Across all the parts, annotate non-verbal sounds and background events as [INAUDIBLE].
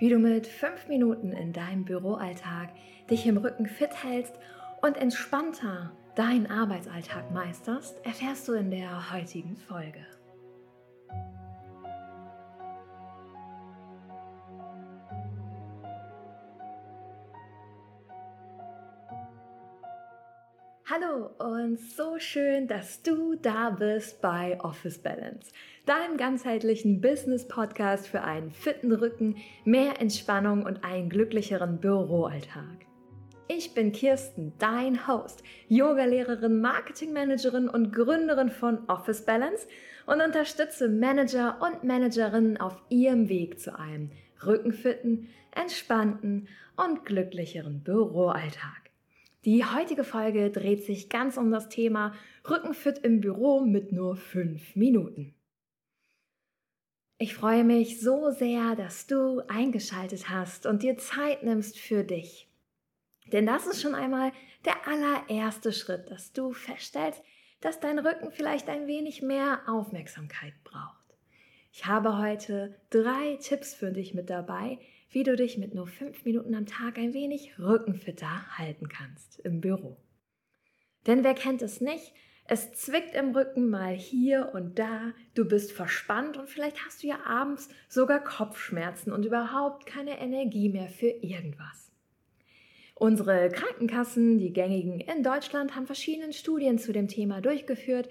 Wie du mit fünf Minuten in deinem Büroalltag dich im Rücken fit hältst und entspannter deinen Arbeitsalltag meisterst, erfährst du in der heutigen Folge. Und so schön, dass du da bist bei Office Balance, deinem ganzheitlichen Business-Podcast für einen fitten Rücken, mehr Entspannung und einen glücklicheren Büroalltag. Ich bin Kirsten, dein Host, Yogalehrerin, Marketingmanagerin und Gründerin von Office Balance und unterstütze Manager und Managerinnen auf ihrem Weg zu einem rückenfitten, entspannten und glücklicheren Büroalltag. Die heutige Folge dreht sich ganz um das Thema Rückenfit im Büro mit nur fünf Minuten. Ich freue mich so sehr, dass du eingeschaltet hast und dir Zeit nimmst für dich. Denn das ist schon einmal der allererste Schritt, dass du feststellst, dass dein Rücken vielleicht ein wenig mehr Aufmerksamkeit braucht. Ich habe heute drei Tipps für dich mit dabei, wie du dich mit nur fünf Minuten am Tag ein wenig rückenfitter halten kannst im Büro. Denn wer kennt es nicht? Es zwickt im Rücken mal hier und da, du bist verspannt und vielleicht hast du ja abends sogar Kopfschmerzen und überhaupt keine Energie mehr für irgendwas. Unsere Krankenkassen, die gängigen in Deutschland, haben verschiedene Studien zu dem Thema durchgeführt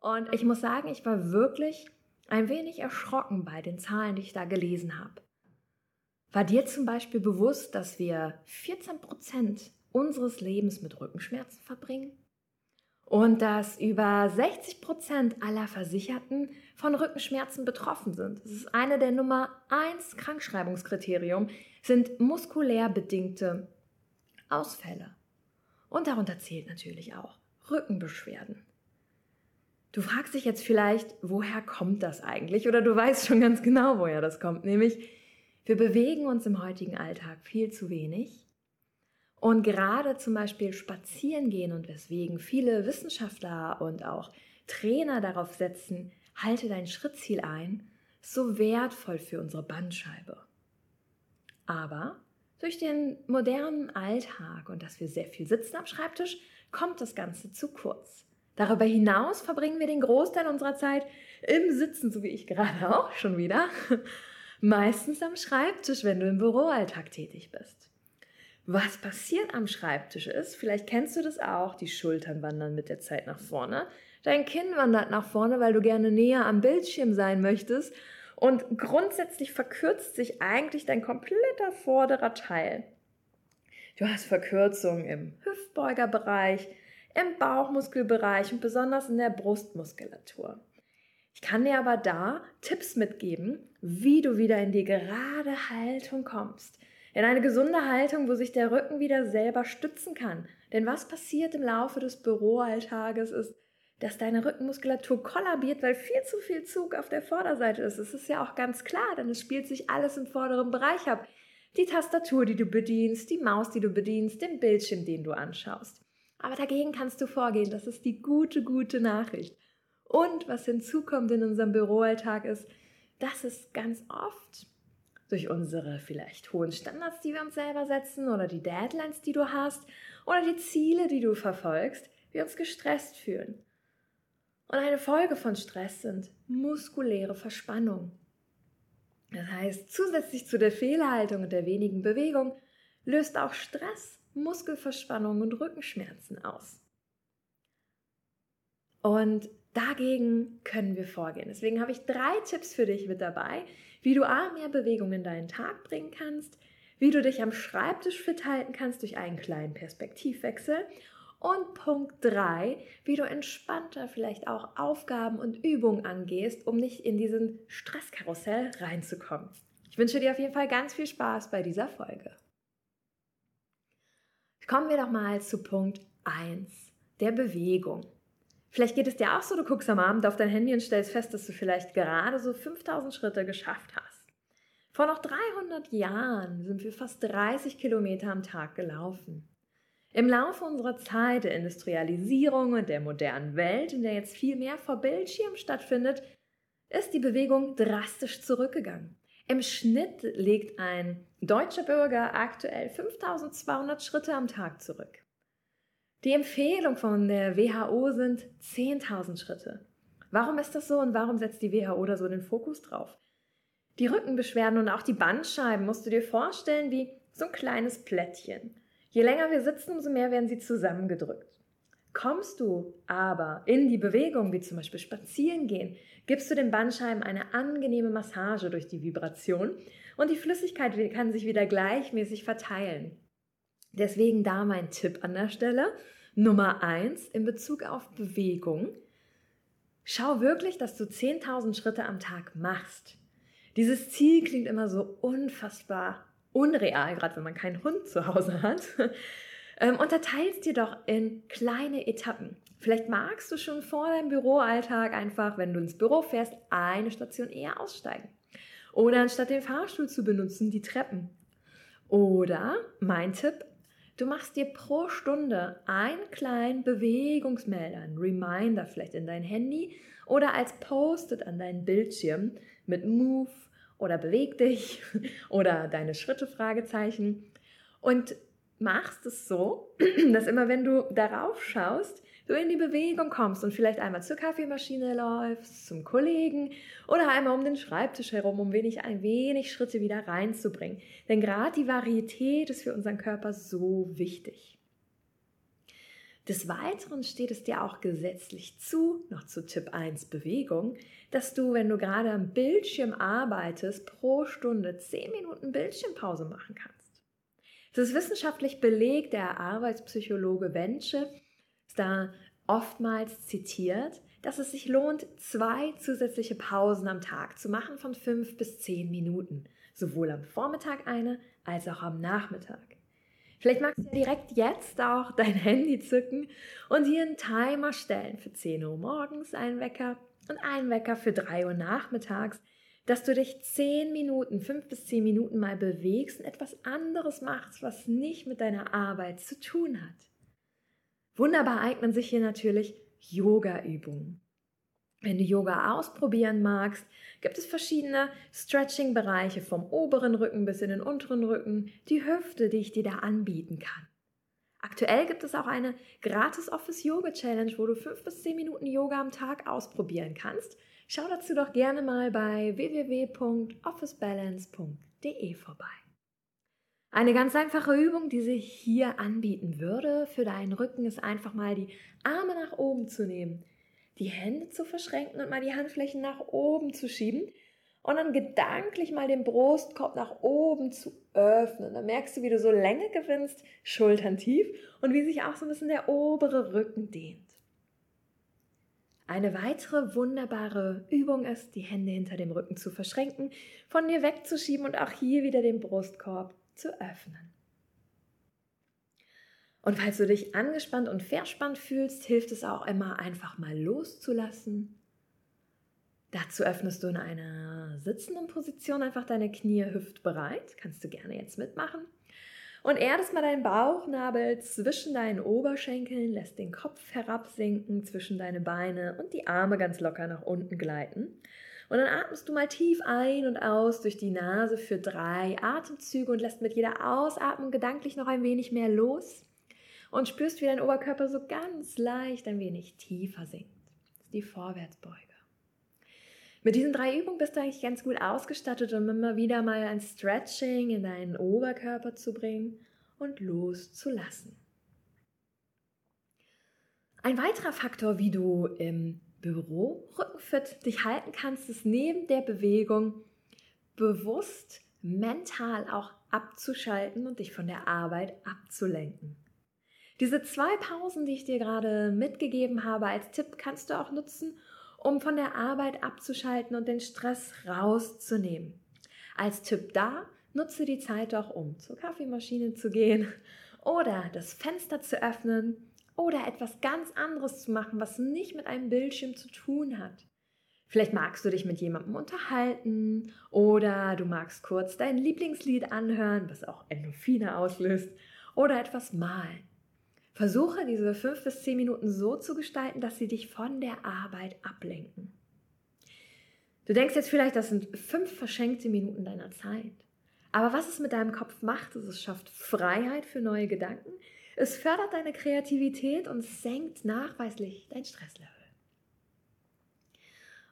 und ich muss sagen, ich war wirklich ein wenig erschrocken bei den Zahlen, die ich da gelesen habe. War dir zum Beispiel bewusst, dass wir 14 Prozent unseres Lebens mit Rückenschmerzen verbringen? Und dass über 60 Prozent aller Versicherten von Rückenschmerzen betroffen sind. Das ist eine der Nummer eins Krankschreibungskriterium, sind muskulär bedingte Ausfälle. Und darunter zählt natürlich auch Rückenbeschwerden. Du fragst dich jetzt vielleicht, woher kommt das eigentlich? Oder du weißt schon ganz genau, woher das kommt, nämlich wir bewegen uns im heutigen Alltag viel zu wenig. Und gerade zum Beispiel spazieren gehen und weswegen viele Wissenschaftler und auch Trainer darauf setzen, halte dein Schrittziel ein, ist so wertvoll für unsere Bandscheibe. Aber durch den modernen Alltag und dass wir sehr viel sitzen am Schreibtisch, kommt das Ganze zu kurz. Darüber hinaus verbringen wir den Großteil unserer Zeit im Sitzen, so wie ich gerade [LAUGHS] auch schon wieder. Meistens am Schreibtisch, wenn du im Büroalltag tätig bist. Was passiert am Schreibtisch ist, vielleicht kennst du das auch, die Schultern wandern mit der Zeit nach vorne, dein Kinn wandert nach vorne, weil du gerne näher am Bildschirm sein möchtest und grundsätzlich verkürzt sich eigentlich dein kompletter vorderer Teil. Du hast Verkürzungen im Hüftbeugerbereich, im Bauchmuskelbereich und besonders in der Brustmuskulatur. Ich kann dir aber da Tipps mitgeben, wie du wieder in die gerade Haltung kommst. In eine gesunde Haltung, wo sich der Rücken wieder selber stützen kann. Denn was passiert im Laufe des Büroalltages ist, dass deine Rückenmuskulatur kollabiert, weil viel zu viel Zug auf der Vorderseite ist. Es ist ja auch ganz klar, denn es spielt sich alles im vorderen Bereich ab. Die Tastatur, die du bedienst, die Maus, die du bedienst, den Bildschirm, den du anschaust. Aber dagegen kannst du vorgehen. Das ist die gute, gute Nachricht. Und was hinzukommt in unserem Büroalltag ist, dass es ganz oft durch unsere vielleicht hohen Standards, die wir uns selber setzen oder die Deadlines, die du hast oder die Ziele, die du verfolgst, wir uns gestresst fühlen. Und eine Folge von Stress sind muskuläre Verspannung. Das heißt, zusätzlich zu der Fehlhaltung und der wenigen Bewegung löst auch Stress Muskelverspannung und Rückenschmerzen aus. Und Dagegen können wir vorgehen. Deswegen habe ich drei Tipps für dich mit dabei, wie du A, mehr Bewegung in deinen Tag bringen kannst, wie du dich am Schreibtisch fit halten kannst durch einen kleinen Perspektivwechsel und Punkt drei, wie du entspannter vielleicht auch Aufgaben und Übungen angehst, um nicht in diesen Stresskarussell reinzukommen. Ich wünsche dir auf jeden Fall ganz viel Spaß bei dieser Folge. Kommen wir doch mal zu Punkt eins der Bewegung. Vielleicht geht es dir auch so, du guckst am Abend auf dein Handy und stellst fest, dass du vielleicht gerade so 5000 Schritte geschafft hast. Vor noch 300 Jahren sind wir fast 30 Kilometer am Tag gelaufen. Im Laufe unserer Zeit der Industrialisierung und der modernen Welt, in der jetzt viel mehr vor Bildschirm stattfindet, ist die Bewegung drastisch zurückgegangen. Im Schnitt legt ein deutscher Bürger aktuell 5200 Schritte am Tag zurück. Die Empfehlung von der WHO sind 10.000 Schritte. Warum ist das so und warum setzt die WHO da so den Fokus drauf? Die Rückenbeschwerden und auch die Bandscheiben musst du dir vorstellen wie so ein kleines Plättchen. Je länger wir sitzen, umso mehr werden sie zusammengedrückt. Kommst du aber in die Bewegung, wie zum Beispiel spazieren gehen, gibst du den Bandscheiben eine angenehme Massage durch die Vibration und die Flüssigkeit kann sich wieder gleichmäßig verteilen. Deswegen da mein Tipp an der Stelle. Nummer eins in Bezug auf Bewegung. Schau wirklich, dass du 10.000 Schritte am Tag machst. Dieses Ziel klingt immer so unfassbar unreal, gerade wenn man keinen Hund zu Hause hat. [LAUGHS] Ähm, unterteilst dir doch in kleine Etappen. Vielleicht magst du schon vor deinem Büroalltag einfach, wenn du ins Büro fährst, eine Station eher aussteigen. Oder anstatt den Fahrstuhl zu benutzen, die Treppen. Oder mein Tipp, du machst dir pro Stunde einen kleinen Bewegungsmelder, einen Reminder vielleicht in dein Handy oder als Post-it an deinen Bildschirm mit Move oder beweg dich [LAUGHS] oder deine Schritte Fragezeichen. Und machst es so, [CLEARS THROAT] dass immer wenn du darauf schaust, du in die Bewegung kommst und vielleicht einmal zur Kaffeemaschine läufst, zum Kollegen oder einmal um den Schreibtisch herum, um wenig, ein wenig Schritte wieder reinzubringen. Denn gerade die Varietät ist für unseren Körper so wichtig. Des Weiteren steht es dir auch gesetzlich zu, noch zu Tipp 1 Bewegung, dass du, wenn du gerade am Bildschirm arbeitest, pro Stunde 10 Minuten Bildschirmpause machen kannst. Das ist wissenschaftlich belegt, der Arbeitspsychologe Wensche da oftmals zitiert, dass es sich lohnt, zwei zusätzliche Pausen am Tag zu machen von 5 bis 10 Minuten, sowohl am Vormittag eine als auch am Nachmittag. Vielleicht magst du direkt jetzt auch dein Handy zücken und hier einen Timer stellen für 10 Uhr morgens, einen Wecker und einen Wecker für 3 Uhr nachmittags, dass du dich 10 Minuten, 5 bis 10 Minuten mal bewegst und etwas anderes machst, was nicht mit deiner Arbeit zu tun hat. Wunderbar eignen sich hier natürlich Yoga-Übungen. Wenn du Yoga ausprobieren magst, gibt es verschiedene Stretching-Bereiche vom oberen Rücken bis in den unteren Rücken, die Hüfte, die ich dir da anbieten kann. Aktuell gibt es auch eine gratis Office Yoga Challenge, wo du fünf bis zehn Minuten Yoga am Tag ausprobieren kannst. Schau dazu doch gerne mal bei www.officebalance.de vorbei. Eine ganz einfache Übung, die sich hier anbieten würde für deinen Rücken, ist einfach mal die Arme nach oben zu nehmen die Hände zu verschränken und mal die Handflächen nach oben zu schieben und dann gedanklich mal den Brustkorb nach oben zu öffnen. Dann merkst du, wie du so Länge gewinnst, Schultern tief und wie sich auch so ein bisschen der obere Rücken dehnt. Eine weitere wunderbare Übung ist, die Hände hinter dem Rücken zu verschränken, von dir wegzuschieben und auch hier wieder den Brustkorb zu öffnen. Und falls du dich angespannt und verspannt fühlst, hilft es auch immer, einfach mal loszulassen. Dazu öffnest du in einer sitzenden Position einfach deine Knie hüftbereit. Kannst du gerne jetzt mitmachen. Und erdest mal deinen Bauchnabel zwischen deinen Oberschenkeln, lässt den Kopf herabsinken zwischen deine Beine und die Arme ganz locker nach unten gleiten. Und dann atmest du mal tief ein und aus durch die Nase für drei Atemzüge und lässt mit jeder Ausatmung gedanklich noch ein wenig mehr los und spürst, wie dein Oberkörper so ganz leicht ein wenig tiefer sinkt. Das ist die Vorwärtsbeuge. Mit diesen drei Übungen bist du eigentlich ganz gut ausgestattet, um immer wieder mal ein Stretching in deinen Oberkörper zu bringen und loszulassen. Ein weiterer Faktor, wie du im Büro rückenfit dich halten kannst, ist neben der Bewegung bewusst mental auch abzuschalten und dich von der Arbeit abzulenken. Diese zwei Pausen, die ich dir gerade mitgegeben habe als Tipp, kannst du auch nutzen, um von der Arbeit abzuschalten und den Stress rauszunehmen. Als Tipp da, nutze die Zeit auch, um zur Kaffeemaschine zu gehen oder das Fenster zu öffnen oder etwas ganz anderes zu machen, was nicht mit einem Bildschirm zu tun hat. Vielleicht magst du dich mit jemandem unterhalten oder du magst kurz dein Lieblingslied anhören, was auch Endorphine auslöst oder etwas malen. Versuche diese fünf bis zehn Minuten so zu gestalten, dass sie dich von der Arbeit ablenken. Du denkst jetzt vielleicht, das sind fünf verschenkte Minuten deiner Zeit. Aber was es mit deinem Kopf macht, ist, es schafft Freiheit für neue Gedanken, es fördert deine Kreativität und senkt nachweislich dein Stresslevel.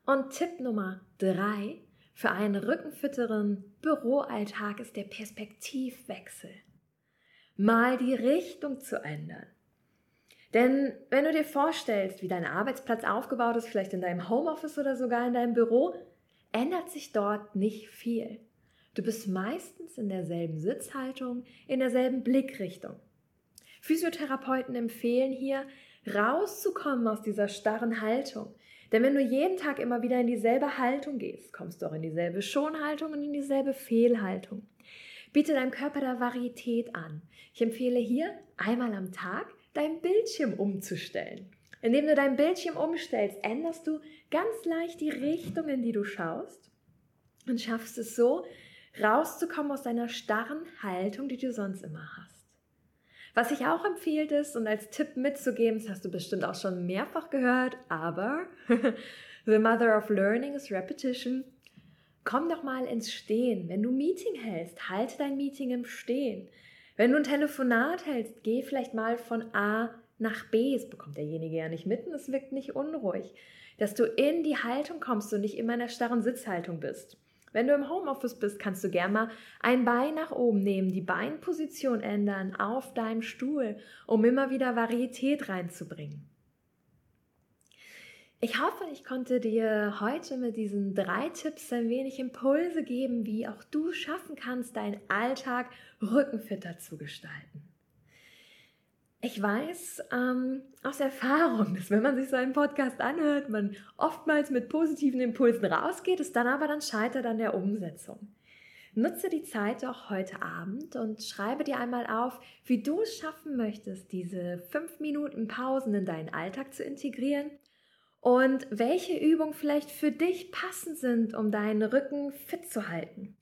Und Tipp Nummer drei für einen rückenfitteren Büroalltag ist der Perspektivwechsel. Mal die Richtung zu ändern. Denn wenn du dir vorstellst, wie dein Arbeitsplatz aufgebaut ist, vielleicht in deinem Homeoffice oder sogar in deinem Büro, ändert sich dort nicht viel. Du bist meistens in derselben Sitzhaltung, in derselben Blickrichtung. Physiotherapeuten empfehlen hier, rauszukommen aus dieser starren Haltung, denn wenn du jeden Tag immer wieder in dieselbe Haltung gehst, kommst du auch in dieselbe Schonhaltung und in dieselbe Fehlhaltung. Biete deinem Körper da Varietät an. Ich empfehle hier einmal am Tag dein Bildschirm umzustellen. Indem du dein Bildschirm umstellst, änderst du ganz leicht die Richtung, in die du schaust und schaffst es so, rauszukommen aus deiner starren Haltung, die du sonst immer hast. Was ich auch empfehle ist und als Tipp mitzugeben, das hast du bestimmt auch schon mehrfach gehört, aber [LAUGHS] the mother of learning is repetition. Komm doch mal ins Stehen. Wenn du Meeting hältst, halte dein Meeting im Stehen. Wenn du ein Telefonat hältst, geh vielleicht mal von A nach B. Es bekommt derjenige ja nicht mitten, es wirkt nicht unruhig. Dass du in die Haltung kommst und nicht immer in der starren Sitzhaltung bist. Wenn du im Homeoffice bist, kannst du gerne mal ein Bein nach oben nehmen, die Beinposition ändern auf deinem Stuhl, um immer wieder Varietät reinzubringen. Ich hoffe, ich konnte dir heute mit diesen drei Tipps ein wenig Impulse geben, wie auch du schaffen kannst, deinen Alltag rückenfitter zu gestalten. Ich weiß ähm, aus Erfahrung, dass wenn man sich so einen Podcast anhört, man oftmals mit positiven Impulsen rausgeht, es dann aber dann scheitert an der Umsetzung. Nutze die Zeit doch heute Abend und schreibe dir einmal auf, wie du es schaffen möchtest, diese fünf Minuten Pausen in deinen Alltag zu integrieren und welche Übungen vielleicht für dich passend sind, um deinen Rücken fit zu halten.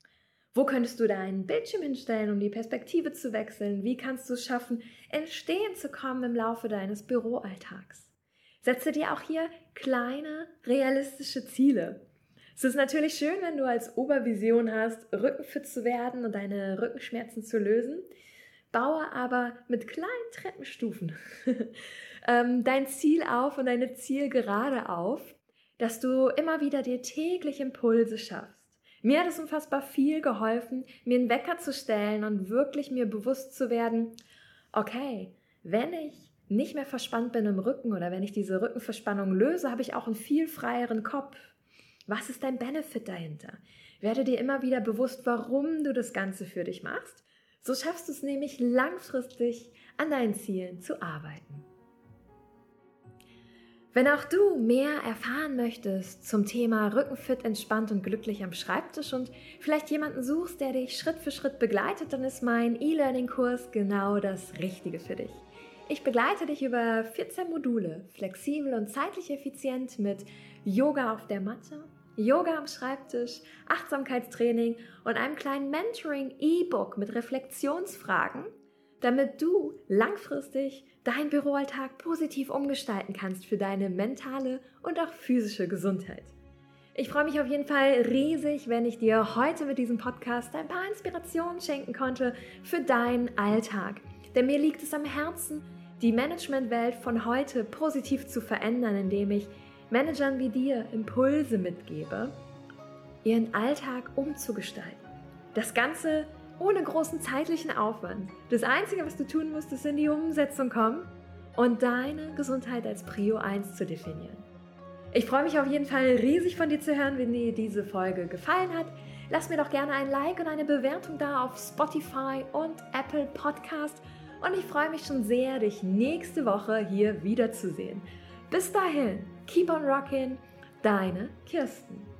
Wo könntest du deinen Bildschirm hinstellen, um die Perspektive zu wechseln? Wie kannst du es schaffen, entstehen zu kommen im Laufe deines Büroalltags? Setze dir auch hier kleine, realistische Ziele. Es ist natürlich schön, wenn du als Obervision hast, rückenfit zu werden und deine Rückenschmerzen zu lösen. Baue aber mit kleinen Treppenstufen [LAUGHS] ähm, dein Ziel auf und deine Zielgerade auf, dass du immer wieder dir täglich Impulse schaffst mir hat es unfassbar viel geholfen, mir einen Wecker zu stellen und wirklich mir bewusst zu werden, okay, wenn ich nicht mehr verspannt bin im Rücken oder wenn ich diese Rückenverspannung löse, habe ich auch einen viel freieren Kopf. Was ist dein Benefit dahinter? Werde dir immer wieder bewusst, warum du das Ganze für dich machst. So schaffst du es nämlich langfristig an deinen Zielen zu arbeiten. Wenn auch du mehr erfahren möchtest zum Thema Rückenfit, entspannt und glücklich am Schreibtisch und vielleicht jemanden suchst, der dich Schritt für Schritt begleitet, dann ist mein E-Learning-Kurs genau das Richtige für dich. Ich begleite dich über 14 Module, flexibel und zeitlich effizient mit Yoga auf der Matte, Yoga am Schreibtisch, Achtsamkeitstraining und einem kleinen Mentoring-E-Book mit Reflexionsfragen, damit du langfristig deinen Büroalltag positiv umgestalten kannst für deine mentale und auch physische Gesundheit. Ich freue mich auf jeden Fall riesig, wenn ich dir heute mit diesem Podcast ein paar Inspirationen schenken konnte für deinen Alltag. Denn mir liegt es am Herzen, die Managementwelt von heute positiv zu verändern, indem ich Managern wie dir Impulse mitgebe, ihren Alltag umzugestalten. Das Ganze ohne großen zeitlichen Aufwand. Das Einzige, was du tun musst, ist in die Umsetzung kommen und deine Gesundheit als Prio 1 zu definieren. Ich freue mich auf jeden Fall riesig von dir zu hören, wenn dir diese Folge gefallen hat. Lass mir doch gerne ein Like und eine Bewertung da auf Spotify und Apple Podcast. Und ich freue mich schon sehr, dich nächste Woche hier wiederzusehen. Bis dahin, keep on rocking, deine Kirsten.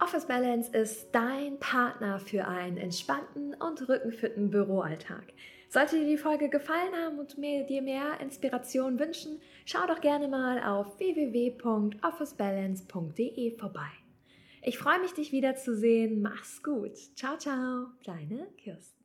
Office Balance ist dein Partner für einen entspannten und rückenfitten Büroalltag. Sollte dir die Folge gefallen haben und mir, dir mehr Inspiration wünschen, schau doch gerne mal auf www.officebalance.de vorbei. Ich freue mich, dich wiederzusehen. Mach's gut. Ciao, ciao. Deine Kirsten.